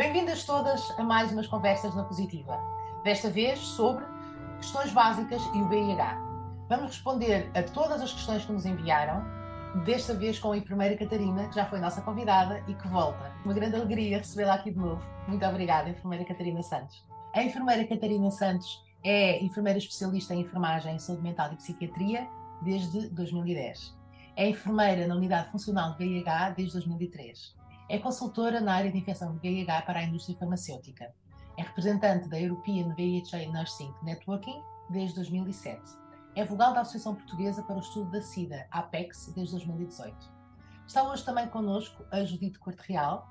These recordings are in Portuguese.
Bem-vindas todas a mais umas conversas na Positiva. Desta vez sobre questões básicas e o VIH. Vamos responder a todas as questões que nos enviaram, desta vez com a enfermeira Catarina, que já foi nossa convidada e que volta. Uma grande alegria recebê-la aqui de novo. Muito obrigada, enfermeira Catarina Santos. A enfermeira Catarina Santos é enfermeira especialista em enfermagem, saúde mental e psiquiatria desde 2010. É enfermeira na unidade funcional de VIH desde 2003 é consultora na área de infecção de VIH para a indústria farmacêutica. É representante da European VIH Nursing Networking desde 2007. É vogal da Associação Portuguesa para o Estudo da SIDA, APEX, desde 2018. Está hoje também connosco a Judite Corte Real,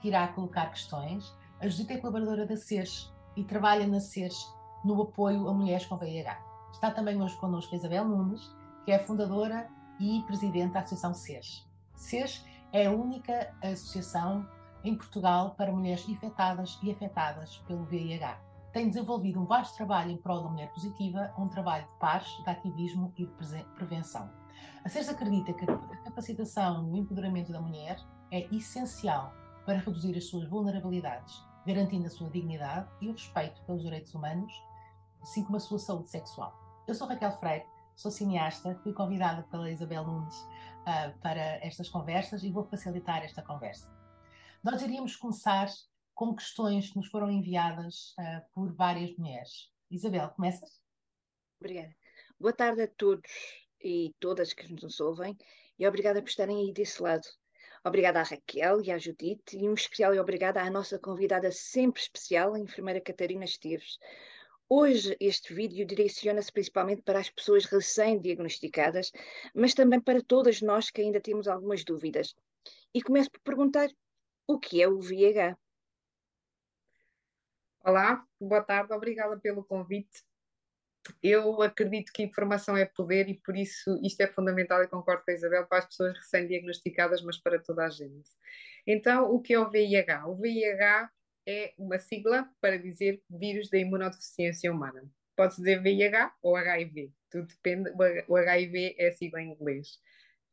que irá colocar questões. A Judite é colaboradora da SES e trabalha na SES no apoio a mulheres com VIH. Está também hoje connosco a Isabel Nunes, que é fundadora e presidente da Associação SES. SES é a única associação em Portugal para mulheres infectadas e afetadas pelo VIH. Tem desenvolvido um vasto trabalho em prol da mulher positiva, um trabalho de paz, de ativismo e de prevenção. A CES acredita que a capacitação e o empoderamento da mulher é essencial para reduzir as suas vulnerabilidades, garantindo a sua dignidade e o respeito pelos direitos humanos, assim como a sua saúde sexual. Eu sou Raquel Freire, sou cineasta, fui convidada pela Isabel Nunes uh, para estas conversas e vou facilitar esta conversa. Nós iríamos começar com questões que nos foram enviadas uh, por várias mulheres. Isabel, começas? Obrigada. Boa tarde a todos e todas que nos ouvem e obrigada por estarem aí desse lado. Obrigada à Raquel e à Judite e um especial e obrigada à nossa convidada sempre especial, a enfermeira Catarina Esteves, Hoje, este vídeo direciona-se principalmente para as pessoas recém-diagnosticadas, mas também para todas nós que ainda temos algumas dúvidas. E começo por perguntar: o que é o VIH? Olá, boa tarde, obrigada pelo convite. Eu acredito que informação é poder e por isso isto é fundamental e concordo com a Isabel para as pessoas recém-diagnosticadas, mas para toda a gente. Então, o que é o VIH? O VIH é uma sigla para dizer vírus da imunodeficiência humana. Pode-se dizer VIH ou HIV, tudo depende. O HIV é a sigla em inglês.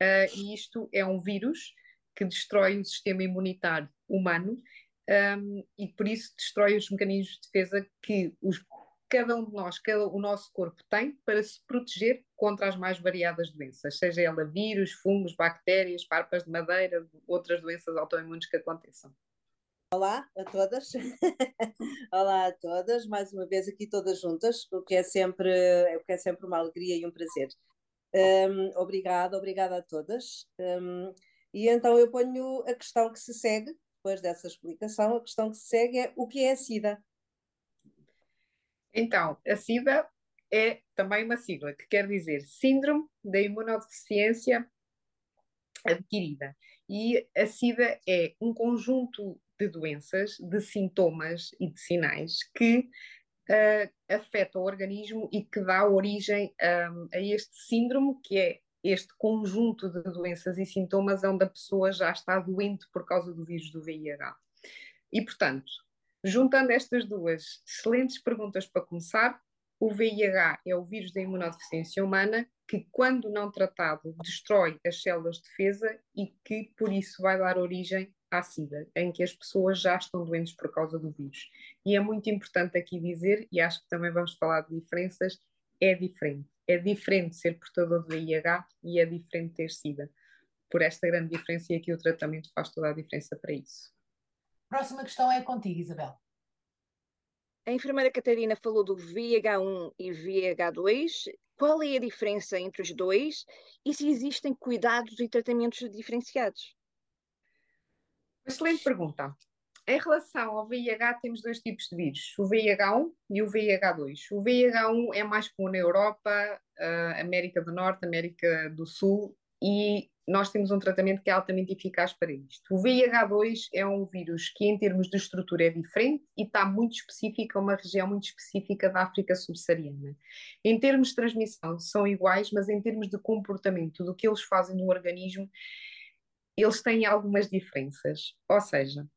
Uh, e isto é um vírus que destrói o sistema imunitário humano um, e por isso destrói os mecanismos de defesa que os, cada um de nós, cada, o nosso corpo tem para se proteger contra as mais variadas doenças, seja ela vírus, fungos, bactérias, farpas de madeira, outras doenças autoimunes que aconteçam. Olá a todas, olá a todas, mais uma vez aqui todas juntas, o que é sempre, o que é sempre uma alegria e um prazer. Um, obrigada, obrigada a todas. Um, e então eu ponho a questão que se segue, depois dessa explicação, a questão que se segue é o que é a SIDA? Então, a SIDA é também uma sigla que quer dizer Síndrome da Imunodeficiência Adquirida. E a SIDA é um conjunto de doenças, de sintomas e de sinais que uh, afetam o organismo e que dá origem um, a este síndrome, que é este conjunto de doenças e sintomas onde a pessoa já está doente por causa do vírus do VIH. E, portanto, juntando estas duas excelentes perguntas para começar, o VIH é o vírus da imunodeficiência humana que, quando não tratado, destrói as células de defesa e que, por isso, vai dar origem à SIDA, em que as pessoas já estão doentes por causa do vírus. E é muito importante aqui dizer, e acho que também vamos falar de diferenças, é diferente. É diferente ser portador de VIH e é diferente ter SIDA. Por esta grande diferença, e aqui o tratamento faz toda a diferença para isso. Próxima questão é contigo, Isabel. A enfermeira Catarina falou do VH1 e VH2. Qual é a diferença entre os dois e se existem cuidados e tratamentos diferenciados? Excelente pergunta. Em relação ao VIH, temos dois tipos de vírus, o VIH1 e o VIH2. O VIH1 é mais comum na Europa, uh, América do Norte, América do Sul, e nós temos um tratamento que é altamente eficaz para isto. O VIH2 é um vírus que, em termos de estrutura, é diferente e está muito específico a uma região muito específica da África subsaariana. Em termos de transmissão, são iguais, mas em termos de comportamento, do que eles fazem no organismo, eles têm algumas diferenças. Ou seja,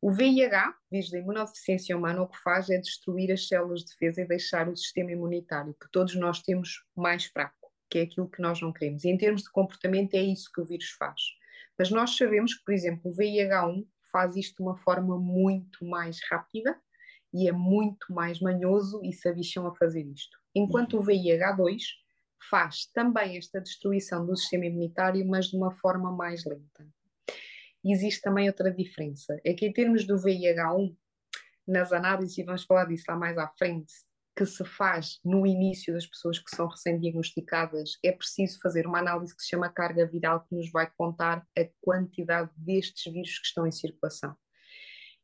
o VIH, vírus da imunodeficiência humana, o que faz é destruir as células de defesa e deixar o sistema imunitário, que todos nós temos, mais fraco, que é aquilo que nós não queremos. E em termos de comportamento, é isso que o vírus faz. Mas nós sabemos que, por exemplo, o VIH1 faz isto de uma forma muito mais rápida e é muito mais manhoso e se abicham a fazer isto. Enquanto o VIH2 faz também esta destruição do sistema imunitário, mas de uma forma mais lenta. Existe também outra diferença, é que em termos do VIH1, nas análises, e vamos falar disso lá mais à frente, que se faz no início das pessoas que são recém-diagnosticadas, é preciso fazer uma análise que se chama carga viral, que nos vai contar a quantidade destes vírus que estão em circulação.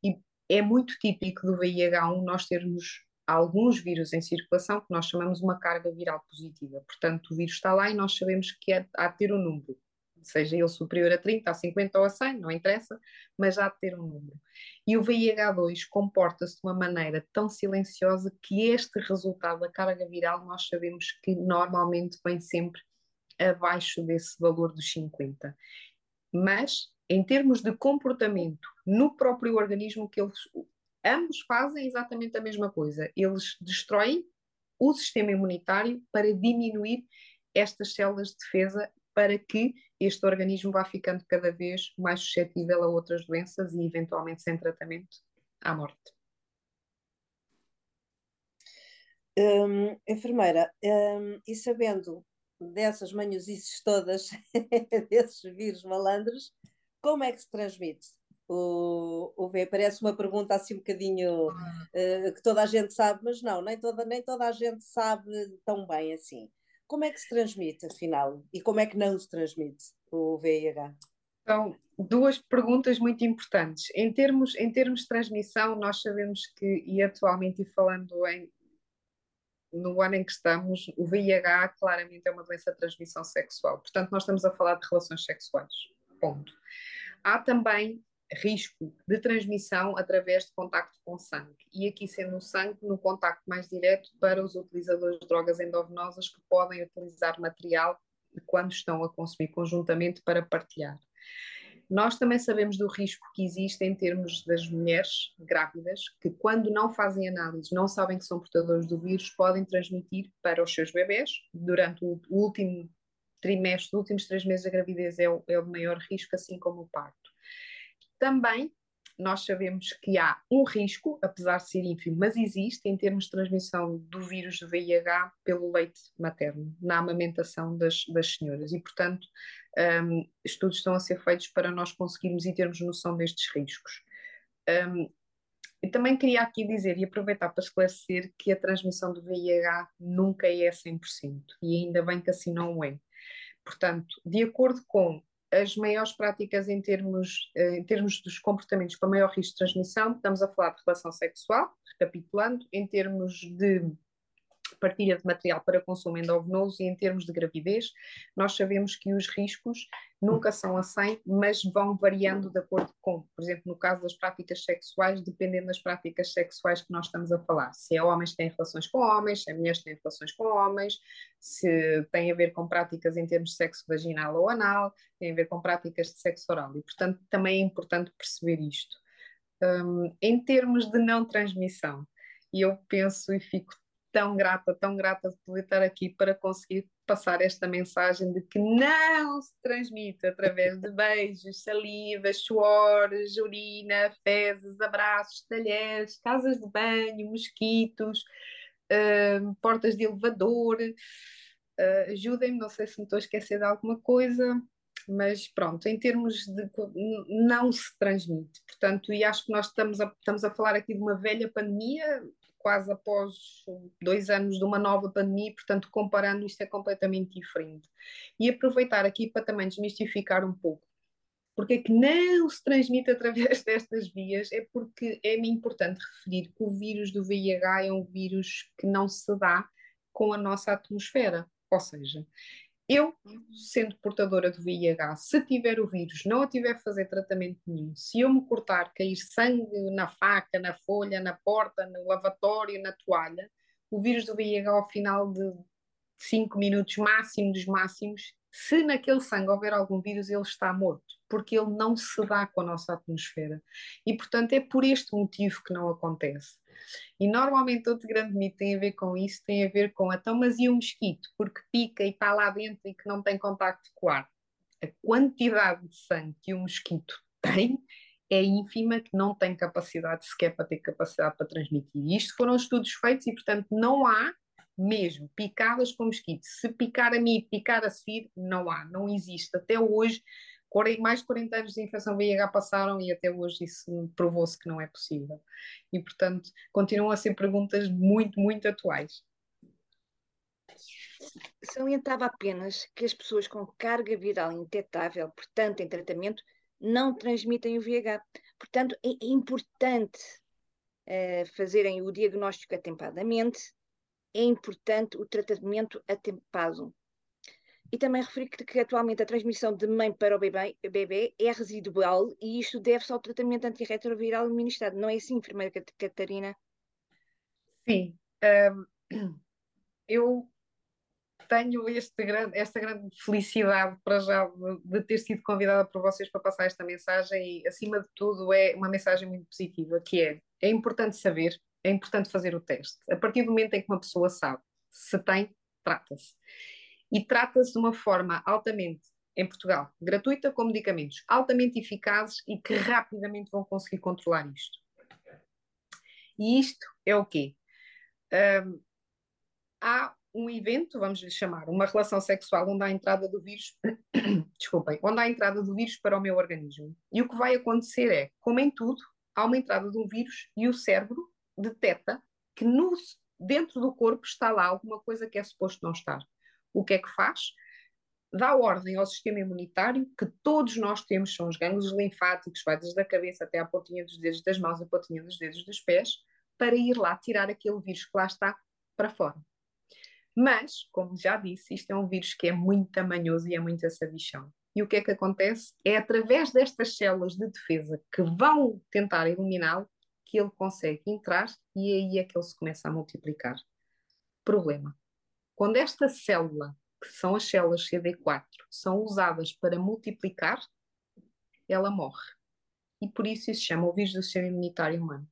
E é muito típico do VIH1 nós termos alguns vírus em circulação que nós chamamos uma carga viral positiva. Portanto, o vírus está lá e nós sabemos que é, há de ter um número seja ele superior a 30, a 50 ou a 100, não interessa, mas há de ter um número. E o VIH2 comporta-se de uma maneira tão silenciosa que este resultado da carga viral nós sabemos que normalmente vem sempre abaixo desse valor dos 50. Mas, em termos de comportamento no próprio organismo, que eles ambos fazem exatamente a mesma coisa. Eles destroem o sistema imunitário para diminuir estas células de defesa para que este organismo vá ficando cada vez mais suscetível a outras doenças e, eventualmente, sem tratamento, à morte. Hum, enfermeira, hum, e sabendo dessas manhosices todas, desses vírus malandros, como é que se transmite? O, o V parece uma pergunta assim um bocadinho uh, que toda a gente sabe, mas não, nem toda, nem toda a gente sabe tão bem assim. Como é que se transmite, afinal? E como é que não se transmite o VIH? São duas perguntas muito importantes. Em termos, em termos de transmissão, nós sabemos que, e atualmente, e falando em, no ano em que estamos, o VIH claramente é uma doença de transmissão sexual. Portanto, nós estamos a falar de relações sexuais. Ponto. Há também risco de transmissão através de contacto com sangue. E aqui sendo o sangue no contacto mais direto para os utilizadores de drogas endovenosas que podem utilizar material quando estão a consumir conjuntamente para partilhar. Nós também sabemos do risco que existe em termos das mulheres grávidas, que quando não fazem análises, não sabem que são portadores do vírus, podem transmitir para os seus bebés. Durante o último trimestre, os últimos três meses da gravidez é o, é o maior risco, assim como o parto. Também nós sabemos que há um risco, apesar de ser ínfimo, mas existe em termos de transmissão do vírus do VIH pelo leite materno, na amamentação das, das senhoras. E, portanto, um, estudos estão a ser feitos para nós conseguirmos e termos noção destes riscos. Um, também queria aqui dizer e aproveitar para esclarecer que a transmissão do VIH nunca é 100%, e ainda bem que assim não é. Portanto, de acordo com as maiores práticas em termos, eh, em termos dos comportamentos para maior risco de transmissão, estamos a falar de relação sexual, recapitulando, em termos de partilha de material para consumo endovenoso e em termos de gravidez, nós sabemos que os riscos nunca são a 100, mas vão variando de acordo com, por exemplo, no caso das práticas sexuais, dependendo das práticas sexuais que nós estamos a falar. Se é homens têm relações com homens, se é mulheres têm relações com homens, se tem a ver com práticas em termos de sexo vaginal ou anal, tem a ver com práticas de sexo oral. E, portanto, também é importante perceber isto. Um, em termos de não transmissão, eu penso e fico tão grata, tão grata de poder estar aqui para conseguir passar esta mensagem de que não se transmite através de beijos, salivas, suores, urina, fezes, abraços, talheres, casas de banho, mosquitos, uh, portas de elevador. Uh, Ajudem-me, não sei se me estou a esquecer de alguma coisa, mas pronto, em termos de não se transmite. Portanto, e acho que nós estamos a, estamos a falar aqui de uma velha pandemia, quase após dois anos de uma nova pandemia, portanto, comparando isto é completamente diferente. E aproveitar aqui para também desmistificar um pouco. Porque é que não se transmite através destas vias? É porque é importante referir que o vírus do VIH é um vírus que não se dá com a nossa atmosfera. Ou seja, eu, sendo portadora do VIH, se tiver o vírus, não a tiver a fazer tratamento nenhum, se eu me cortar, cair sangue na faca, na folha, na porta, no lavatório, na toalha, o vírus do VIH, ao final de 5 minutos máximo dos máximos, se naquele sangue houver algum vírus, ele está morto, porque ele não se dá com a nossa atmosfera. E, portanto, é por este motivo que não acontece. E normalmente outro grande mito tem a ver com isso, tem a ver com então, mas e o mosquito? Porque pica e está lá dentro e que não tem contacto com o ar. A quantidade de sangue que o mosquito tem é ínfima, que não tem capacidade sequer para ter capacidade para transmitir. E isto foram estudos feitos e, portanto, não há mesmo picadas com mosquito. Se picar a mim, picar a seguir, não há, não existe. Até hoje, mais de 40 anos de infecção VIH passaram e até hoje isso provou-se que não é possível. E, portanto, continuam a ser perguntas muito, muito atuais. Salientava apenas que as pessoas com carga viral indetetável, portanto, em tratamento, não transmitem o VIH. Portanto, é importante uh, fazerem o diagnóstico atempadamente, é importante o tratamento atempado. E também referi que, que, atualmente a transmissão de mãe para o bebê, bebê é residual e isto deve-se ao tratamento antirretroviral administrado. Não é assim, enfermeira Catarina? Sim. Um, eu tenho este grande, esta grande felicidade para já de, de, ter sido convidada por vocês para passar esta mensagem e, acima de tudo, é uma mensagem muito positiva, que é, é importante saber, é importante fazer o teste. A partir do momento em que uma pessoa sabe se tem, trata-se. E trata-se de uma forma altamente, em Portugal, gratuita, com medicamentos altamente eficazes e que rapidamente vão conseguir controlar isto. E isto é o quê? Um, há um evento, vamos lhe chamar, uma relação sexual onde há a entrada do vírus, desculpem, onde há a entrada do vírus para o meu organismo. E o que vai acontecer é, como em tudo, há uma entrada de um vírus e o cérebro detecta que no, dentro do corpo está lá alguma coisa que é suposto não estar. O que é que faz? Dá ordem ao sistema imunitário que todos nós temos, são os gânglios linfáticos, vai desde a cabeça até à pontinha dos dedos das mãos, a pontinha dos dedos dos pés, para ir lá tirar aquele vírus que lá está para fora. Mas, como já disse, isto é um vírus que é muito tamanhoso e é muito assabichão. E o que é que acontece? É através destas células de defesa que vão tentar eliminá-lo que ele consegue entrar e aí é que ele se começa a multiplicar. Problema. Quando esta célula, que são as células CD4, são usadas para multiplicar, ela morre. E por isso isso se chama o vírus do sistema imunitário humano.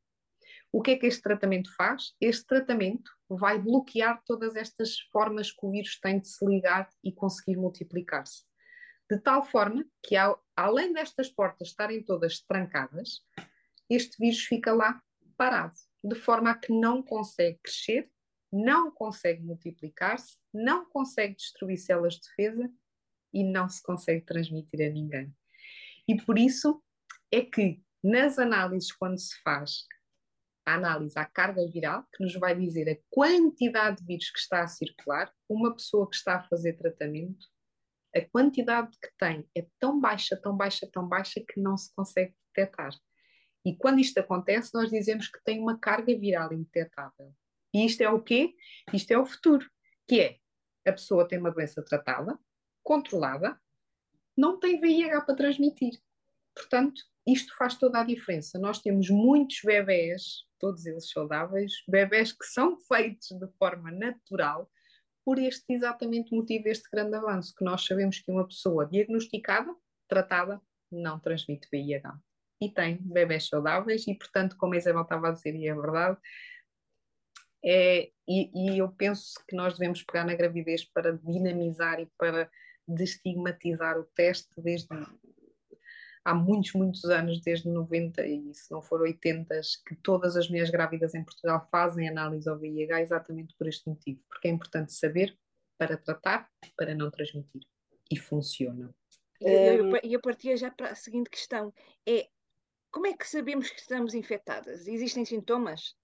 O que é que este tratamento faz? Este tratamento vai bloquear todas estas formas que o vírus tem de se ligar e conseguir multiplicar-se. De tal forma que, ao, além destas portas estarem todas trancadas, este vírus fica lá parado, de forma a que não consegue crescer, não consegue multiplicar-se, não consegue destruir células de defesa e não se consegue transmitir a ninguém. E por isso é que nas análises, quando se faz a análise à carga viral, que nos vai dizer a quantidade de vírus que está a circular, uma pessoa que está a fazer tratamento, a quantidade que tem é tão baixa, tão baixa, tão baixa que não se consegue detectar. E quando isto acontece, nós dizemos que tem uma carga viral indetetável. E isto é o quê? Isto é o futuro, que é a pessoa tem uma doença tratada, controlada, não tem VIH para transmitir. Portanto, isto faz toda a diferença. Nós temos muitos bebés, todos eles saudáveis, bebés que são feitos de forma natural, por este exatamente motivo, este grande avanço, que nós sabemos que uma pessoa diagnosticada, tratada, não transmite VIH. E tem bebés saudáveis, e portanto, como a Isabel estava a dizer, e é verdade, é, e, e eu penso que nós devemos pegar na gravidez para dinamizar e para destigmatizar o teste desde há muitos, muitos anos, desde 90 e se não for 80, que todas as mulheres grávidas em Portugal fazem análise ao VIH exatamente por este motivo, porque é importante saber para tratar, para não transmitir. E funciona. E eu partia já para a seguinte questão: é como é que sabemos que estamos infectadas? Existem sintomas?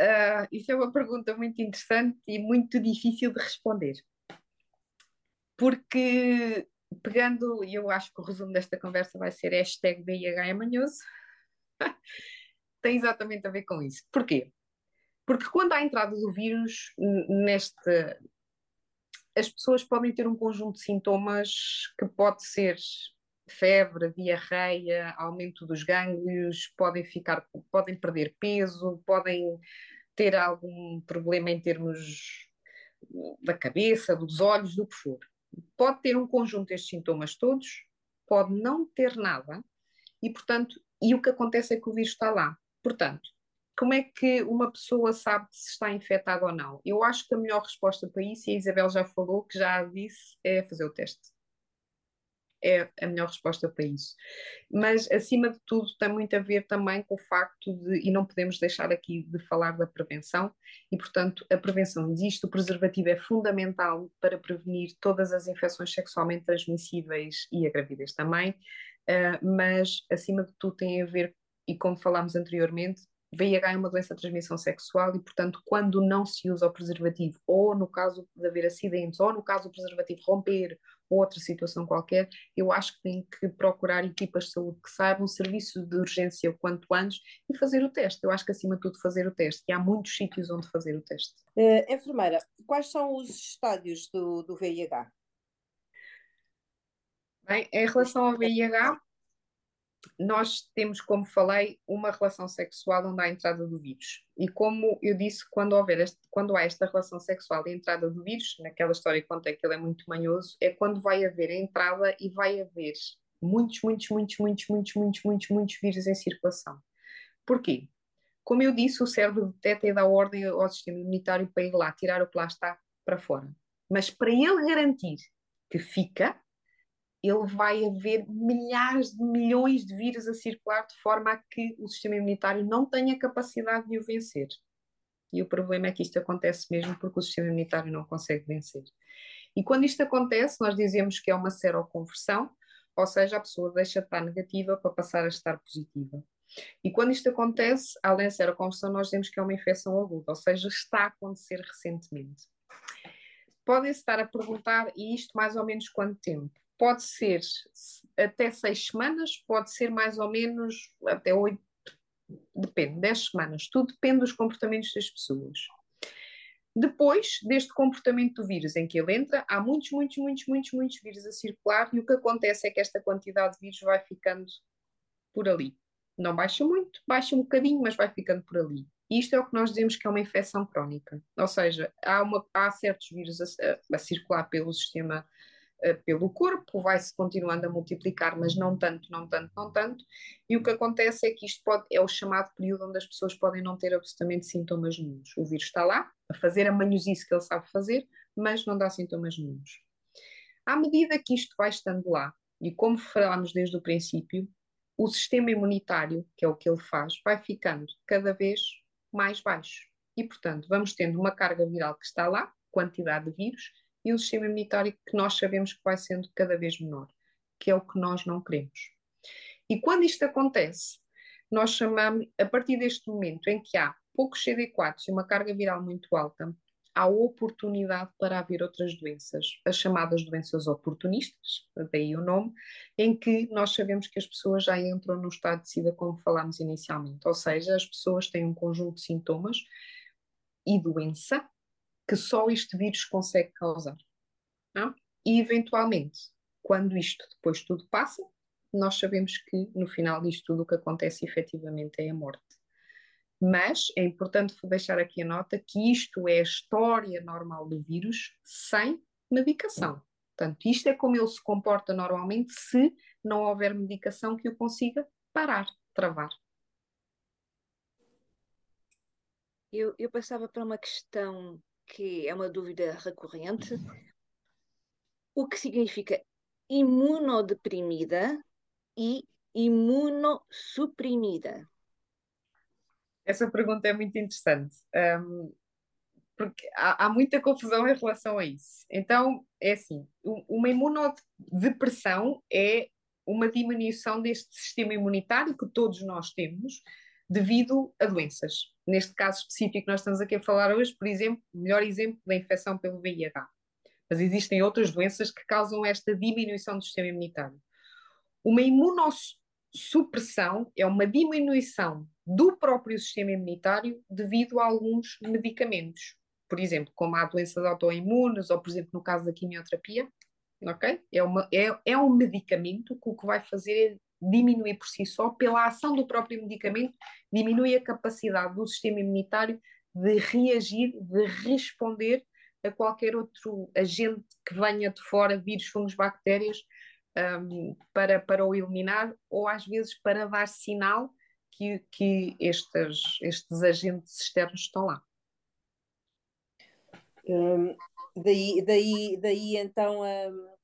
Uh, isso é uma pergunta muito interessante e muito difícil de responder. Porque pegando, e eu acho que o resumo desta conversa vai ser hashtag VIH é manhoso, tem exatamente a ver com isso. Porquê? Porque quando há a entrada do vírus neste. As pessoas podem ter um conjunto de sintomas que pode ser febre, diarreia, aumento dos gânglios, podem ficar, podem perder peso, podem ter algum problema em termos da cabeça, dos olhos, do que for pode ter um conjunto destes sintomas todos, pode não ter nada, e portanto, e o que acontece é que o vírus está lá. Portanto, como é que uma pessoa sabe se está infectada ou não? Eu acho que a melhor resposta para isso, e a Isabel já falou, que já disse, é fazer o teste. É a melhor resposta para isso. Mas, acima de tudo, tem muito a ver também com o facto de, e não podemos deixar aqui de falar da prevenção, e portanto, a prevenção existe, o preservativo é fundamental para prevenir todas as infecções sexualmente transmissíveis e a gravidez também, uh, mas, acima de tudo, tem a ver, e como falámos anteriormente, VIH é uma doença de transmissão sexual e, portanto, quando não se usa o preservativo, ou no caso de haver acidentes, ou no caso do preservativo romper, ou outra situação qualquer, eu acho que tem que procurar equipas de saúde que saibam, serviço de urgência o quanto antes e fazer o teste. Eu acho que, acima de tudo, fazer o teste. E há muitos sítios onde fazer o teste. Uh, enfermeira, quais são os estádios do, do VIH? Bem, em relação ao VIH, nós temos, como falei, uma relação sexual onde há a entrada do vírus. E como eu disse, quando, houver este, quando há esta relação sexual e entrada do vírus, naquela história que contei que ele é muito manhoso, é quando vai haver a entrada e vai haver muitos, muitos, muitos, muitos, muitos, muitos, muitos, muitos vírus em circulação. Porquê? Como eu disse, o cérebro detecta e dá ordem ao sistema imunitário para ir lá, tirar o que lá está para fora. Mas para ele garantir que fica, ele vai haver milhares de milhões de vírus a circular de forma a que o sistema imunitário não tenha capacidade de o vencer. E o problema é que isto acontece mesmo porque o sistema imunitário não consegue vencer. E quando isto acontece, nós dizemos que é uma seroconversão, ou seja, a pessoa deixa de estar negativa para passar a estar positiva. E quando isto acontece, além da seroconversão, nós dizemos que é uma infecção aguda, ou seja, está a acontecer recentemente. Podem estar a perguntar, e isto mais ou menos quanto tempo? Pode ser até seis semanas, pode ser mais ou menos até oito, depende, dez semanas. Tudo depende dos comportamentos das pessoas. Depois deste comportamento do vírus em que ele entra, há muitos, muitos, muitos, muitos, muitos vírus a circular e o que acontece é que esta quantidade de vírus vai ficando por ali. Não baixa muito, baixa um bocadinho, mas vai ficando por ali. E isto é o que nós dizemos que é uma infecção crónica. Ou seja, há, uma, há certos vírus a, a, circular pelo sistema pelo corpo, vai-se continuando a multiplicar, mas não tanto, não tanto, não tanto. E o que acontece é que isto pode, é o chamado período onde as pessoas podem não ter absolutamente sintomas nenhums. O vírus está lá, a fazer a manhosice que ele sabe fazer, mas não dá sintomas nenhums. À medida que isto vai estando lá, e como falámos desde o princípio, o sistema imunitário, que é o que ele faz, vai ficando cada vez mais baixo. E, portanto, vamos tendo uma carga viral que está lá, quantidade de vírus, e o sistema imunitário que nós sabemos que vai sendo cada vez menor, que é o que nós não queremos. E quando isto acontece, nós chamamos, a partir deste momento em que há poucos CD4 e uma carga viral muito alta, há oportunidade para haver outras doenças, as chamadas doenças oportunistas, daí o nome, em que nós sabemos que as pessoas já entram no estado de SIDA, como falámos inicialmente, ou seja, as pessoas têm um conjunto de sintomas e doença que só este vírus consegue causar. Não? E, eventualmente, quando isto depois tudo passa, nós sabemos que no final disto tudo o que acontece efetivamente é a morte. Mas é importante deixar aqui a nota que isto é a história normal do vírus sem medicação. Portanto, isto é como ele se comporta normalmente se não houver medicação que o consiga parar, travar. Eu, eu passava para uma questão que é uma dúvida recorrente. O que significa imunodeprimida e imunossuprimida? Essa pergunta é muito interessante, um, porque há, há, muita confusão em relação a isso. Então, é assim: uma imunodepressão é uma diminuição deste sistema imunitário que todos nós temos devido a doenças neste caso específico nós estamos aqui a falar hoje, por exemplo, melhor exemplo da infecção pelo VIH. Mas existem outras doenças que causam esta diminuição do sistema imunitário. Uma imunossupressão é uma diminuição do próprio sistema imunitário devido a alguns medicamentos. Por exemplo, como há doenças autoimunes, ou por exemplo, no caso da quimioterapia, ok? É, uma, é, é um medicamento que o que vai fazer é diminuir por si só, pela ação do próprio medicamento, diminui a capacidade do sistema imunitário de reagir, de responder a qualquer outro agente que venha de fora, vírus, fungos, bactérias, um, para, para o eliminar, ou às vezes para dar sinal que, que estes, estes agentes externos estão lá. Um, daí, daí, daí então um,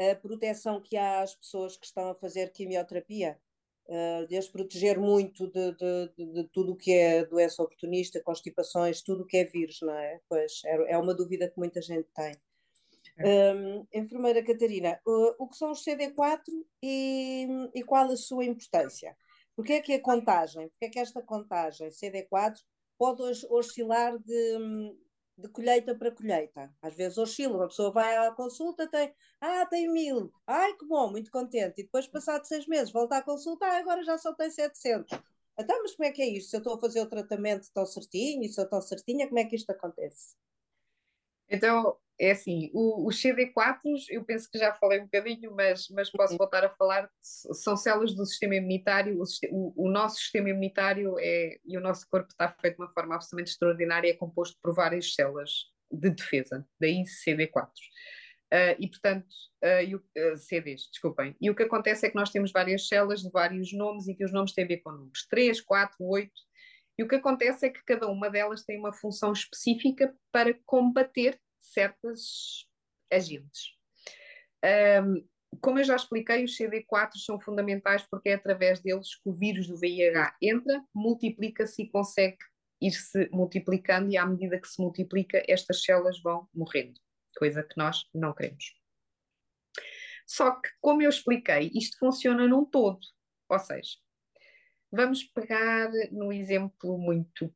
a proteção que há às pessoas que estão a fazer quimioterapia, uh, de as proteger muito de, de, de, de tudo o que é doença oportunista, constipações, tudo o que é vírus, não é? Pois é, é uma dúvida que muita gente tem. Um, enfermeira Catarina, o, o que são os CD4 e, e qual a sua importância? Porque é que a contagem, porque é que esta contagem CD4 pode oscilar de, de colheita para colheita? Às vezes oscila, uma pessoa vai à consulta, tem, ah, tem mil, ai que bom, muito contente, e depois passado seis meses volta à consulta, ah, agora já só tem 700. Então, mas como é que é isto? Se eu estou a fazer o tratamento tão certinho, se eu estou certinha, como é que isto acontece? Então, é assim, o, os CD4s, eu penso que já falei um bocadinho, mas, mas posso voltar a falar, são células do sistema imunitário, o, o, nosso sistema imunitário é, e o nosso corpo está feito de uma forma absolutamente extraordinária, é composto por várias células de defesa, daí CD4s. Uh, ah, e portanto, uh, e o, uh, CDs, desculpem. E o que acontece é que nós temos várias células de vários nomes e que os nomes têm a ver com números 3, 4, 8. E o que acontece é que cada uma delas tem uma função específica para combater certas agentes. Um, como eu já expliquei, os CD4 são fundamentais porque é através deles que o vírus do VIH entra, multiplica-se e consegue ir-se multiplicando, e à medida que se multiplica, estas células vão morrendo, coisa que nós não queremos. Só que, como eu expliquei, isto funciona num todo, ou seja, vamos pegar no exemplo muito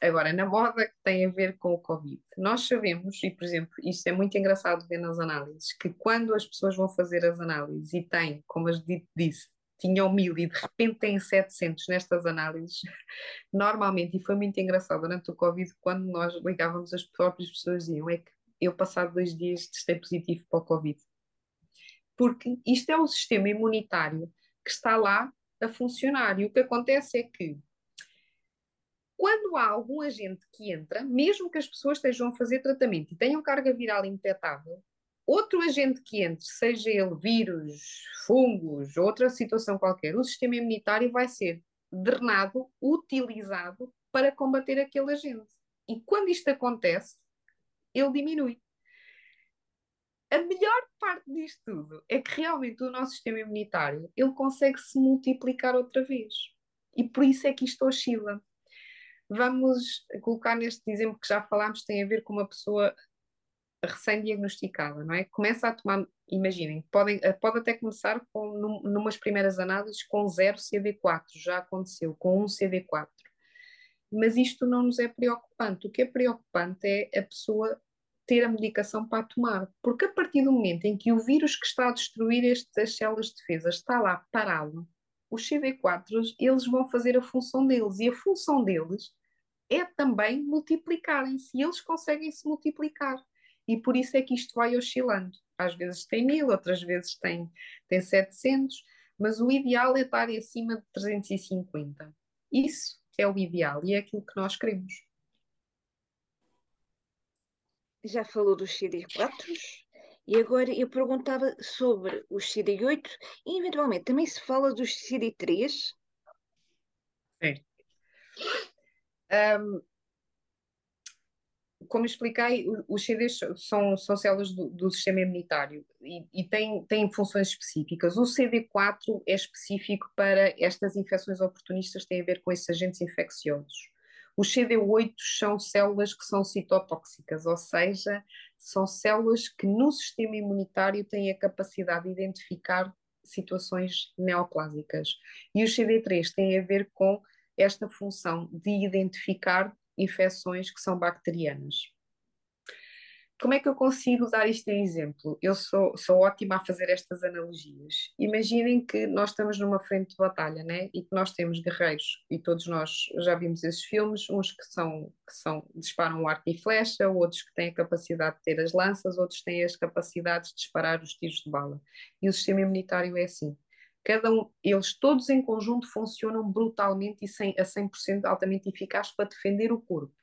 Agora, na moda que tem a ver com o Covid, nós sabemos, e por exemplo, isto é muito engraçado ver nas análises, que quando as pessoas vão fazer as análises e têm, como a Judith disse, tinham mil e de repente têm 700 nestas análises, normalmente, e foi muito engraçado durante o Covid, quando nós ligávamos, as próprias pessoas diziam, é que eu passado dois dias testei positivo para o Covid. Porque isto é o sistema imunitário que está lá a funcionar. E o que acontece é que quando há algum agente que entra, mesmo que as pessoas estejam a fazer tratamento e tenham carga viral indetetável, outro agente que entre, seja ele vírus, fungos, outra situação qualquer, o sistema imunitário vai ser drenado, utilizado para combater aquele agente. E quando isto acontece, ele diminui. A melhor parte disto tudo é que realmente o nosso sistema imunitário ele consegue se multiplicar outra vez. E por isso é que isto oscila. Vamos colocar neste exemplo que já falámos, tem a ver com uma pessoa recém-diagnosticada, não é? Começa a tomar, imaginem, podem, pode até começar com, num, numas primeiras análises com zero CD4, já aconteceu, com um CD4. Mas isto não nos é preocupante. O que é preocupante é a pessoa ter a medicação para tomar, porque a partir do momento em que o vírus que está a destruir estas células de defesa está lá parado, os CD4 eles vão fazer a função deles e a função deles é também multiplicarem-se e eles conseguem se multiplicar. E por isso é que isto vai oscilando. Às vezes tem mil, outras vezes tem, tem 700, mas o ideal é estar acima de 350. Isso é o ideal e é aquilo que nós queremos. Já falou dos CD4 e agora eu perguntava sobre os CD8 e eventualmente também se fala dos CD3. Certo. Um, como expliquei, os CDs são, são células do, do sistema imunitário e, e têm, têm funções específicas. O CD4 é específico para estas infecções oportunistas, tem a ver com esses agentes infecciosos. Os CD8 são células que são citotóxicas, ou seja, são células que no sistema imunitário têm a capacidade de identificar situações neoplásicas. E os CD3 têm a ver com esta função de identificar infecções que são bacterianas. Como é que eu consigo dar isto em exemplo? Eu sou, sou ótima a fazer estas analogias. Imaginem que nós estamos numa frente de batalha, né? E que nós temos guerreiros, e todos nós já vimos esses filmes, uns que são, que são disparam o arco e flecha, outros que têm a capacidade de ter as lanças, outros têm as capacidades de disparar os tiros de bala. E o sistema imunitário é assim. Cada um, eles todos em conjunto funcionam brutalmente e sem, a 100% altamente eficaz para defender o corpo.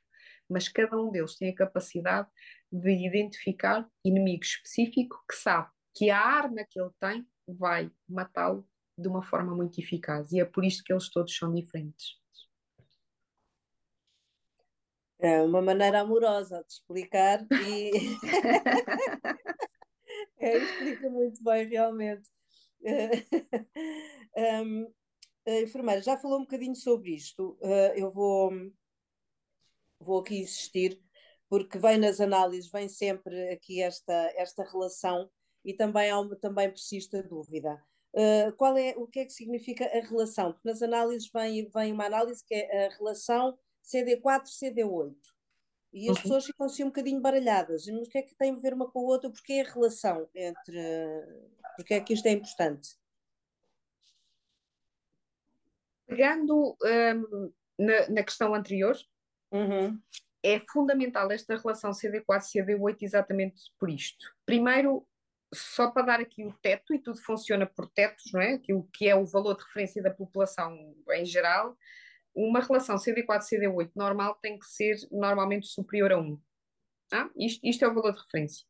Mas cada um deles tem a capacidade de identificar inimigo específico que sabe que a arma que ele tem vai matá-lo de uma forma muito eficaz. E é por isto que eles todos são diferentes. É uma maneira amorosa de explicar e É, explica muito bem, realmente. um, a enfermeira já falou um bocadinho sobre isto. Uh, eu vou, vou aqui insistir, porque vem nas análises, vem sempre aqui esta, esta relação e também, há uma, também persiste a dúvida. Uh, qual é, o que é que significa a relação? Porque nas análises vem, vem uma análise que é a relação CD4-CD8. E as uhum. pessoas ficam assim um bocadinho baralhadas. Mas o que é que tem a ver uma com a outra? Porque é a relação entre. Porque é que isto é importante? Pegando um, na, na, questão anterior, uhum. é fundamental esta relação CD4-CD8 exatamente por isto. Primeiro, só para dar aqui o teto, e tudo funciona por tetos, não é? Aquilo que é o valor de referência da população em geral, uma relação CD4-CD8 normal tem que ser normalmente superior a 1. Tá? Isto, isto é o valor de referência.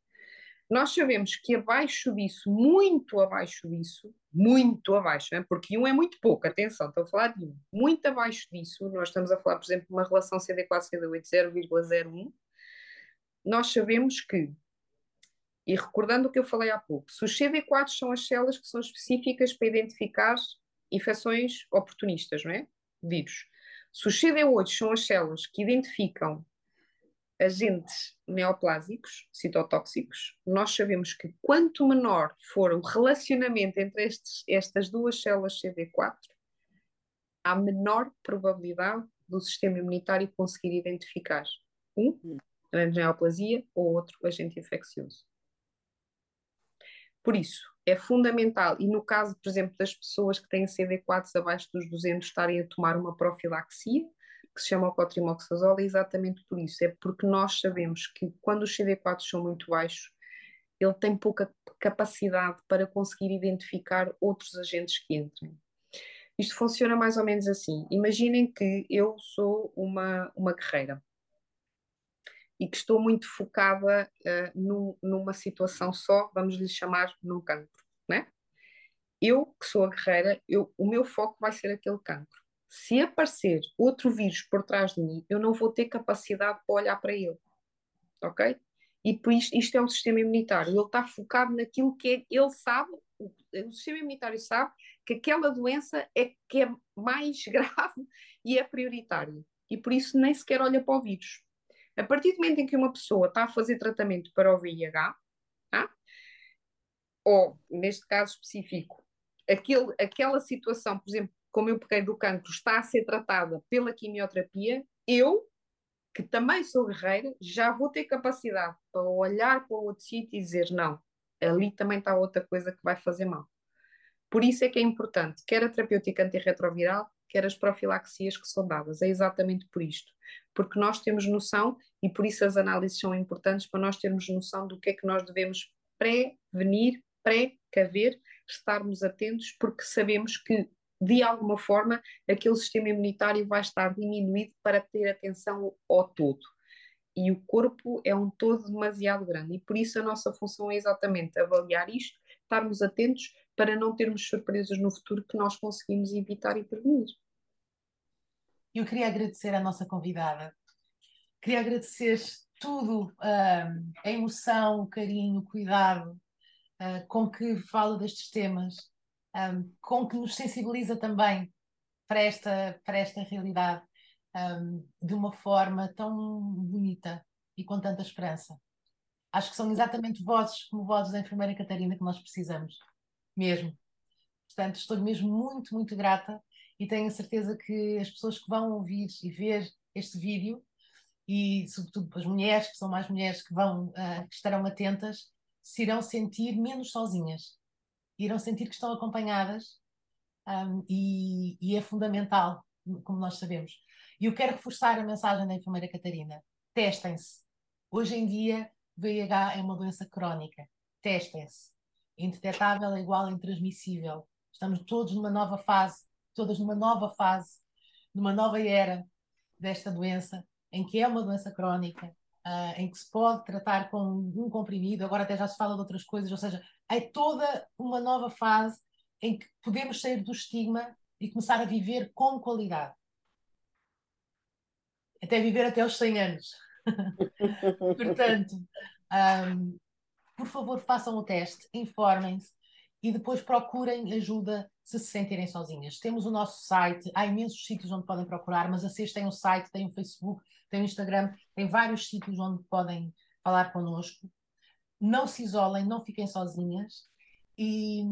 Nós sabemos que abaixo disso, muito abaixo disso, muito abaixo, né? porque 1 é muito pouco, atenção, estou a falar de 1, muito abaixo disso, nós estamos a falar, por exemplo, de uma relação CD4-CD8 0,01, nós sabemos que, e recordando o que eu falei há pouco, se os CD4 são as células que são específicas para identificar infecções oportunistas, não é? Vírus. Se os CD8 são as células que identificam agentes neoplásicos, citotóxicos, nós sabemos que quanto menor for o relacionamento entre estes, estas duas células CD4, há menor probabilidade do sistema imunitário conseguir identificar um, a neoplasia, ou outro agente infeccioso. Por isso, é fundamental, e no caso, por exemplo, das pessoas que têm CD4 abaixo dos 200 estarem a tomar uma profilaxia, que se chama o cotrimoxazol, é exatamente por isso, é porque nós sabemos que quando os CD4 são muito baixos, ele tem pouca capacidade para conseguir identificar outros agentes que entrem. Isto funciona mais ou menos assim. Imaginem que eu sou uma, uma guerreira e que estou muito focada uh, num, numa situação só, vamos lhe chamar num cancro, né? Eu, que sou a guerreira, eu, o meu foco vai ser aquele cancro. Se aparecer outro vírus por trás de mim, eu não vou ter capacidade para olhar para ele, ok? E por isto, isto é o sistema imunitário, ele está focado naquilo que ele sabe, o, o sistema imunitário sabe que aquela doença é que é mais grave e é prioritária. E por isso nem sequer olha para o vírus a partir do momento em que uma pessoa está a fazer tratamento para o VIH, tá? ou, neste caso específico, aquele, aquela situação, por exemplo, como eu peguei do cancro, está a ser tratada pela quimioterapia, eu, que também sou guerreira, já vou ter capacidade para olhar para outro sítio e dizer: não, ali também está outra coisa que vai fazer mal. Por isso é que é importante, quer a terapêutica antirretroviral, quer as profilaxias que são dadas. É exatamente por isto. Porque nós temos noção, e por isso as análises são importantes, para nós termos noção do que é que nós devemos prevenir, precaver, estarmos atentos, porque sabemos que, de alguma forma, aquele sistema imunitário vai estar diminuído para ter atenção ao todo. E o corpo é um todo demasiado grande, e por isso a nossa função é exatamente avaliar isto, estarmos atentos para não termos surpresas no futuro que nós conseguimos evitar e prevenir. Eu queria agradecer à nossa convidada, queria agradecer tudo, uh, a emoção, o carinho, o cuidado uh, com que fala destes temas, com que nos sensibiliza também para esta, para esta realidade de uma forma tão bonita e com tanta esperança. Acho que são exatamente vozes como vozes da enfermeira Catarina que nós precisamos mesmo. Portanto, estou mesmo muito, muito grata e tenho a certeza que as pessoas que vão ouvir e ver este vídeo e sobretudo as mulheres, que são mais mulheres que vão, uh, que estarão atentas, se irão sentir menos sozinhas, irão sentir que estão acompanhadas um, e, e, é fundamental, como nós sabemos. E eu quero reforçar a mensagem da enfermeira Catarina: testem-se. Hoje em dia, VIH é uma doença crónica. Testem-se indetetável é igual a intransmissível. Estamos todos numa nova fase, todas numa nova fase, numa nova era desta doença, em que é uma doença crónica, uh, em que se pode tratar com um comprimido, agora até já se fala de outras coisas, ou seja, é toda uma nova fase em que podemos sair do estigma e começar a viver com qualidade. Até viver até os 100 anos. Portanto, um, por favor, façam o teste, informem-se e depois procurem ajuda se se sentirem sozinhas. Temos o nosso site, há imensos sítios onde podem procurar, mas a CES tem o site, tem o Facebook, tem o Instagram, tem vários sítios onde podem falar connosco. Não se isolem, não fiquem sozinhas. E,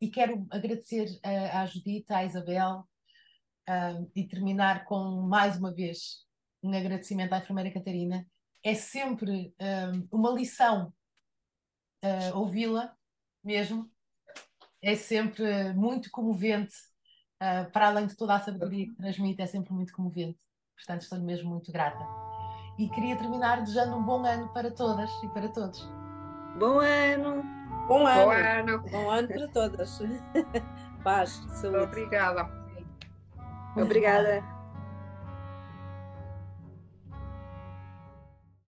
e quero agradecer à, Judite, à Isabel, um, e terminar com mais uma vez um agradecimento à enfermeira Catarina. É sempre um, uma lição uh, ouvi-la mesmo. É sempre muito comovente, uh, para além de toda a sabedoria que transmite, é sempre muito comovente. Portanto, estou mesmo muito grata. E queria terminar desejando um bom ano para todas e para todos. Bom ano! Bom ano! Bom ano, Bom ano para todas. Paz, saúde. obrigada. Obrigada.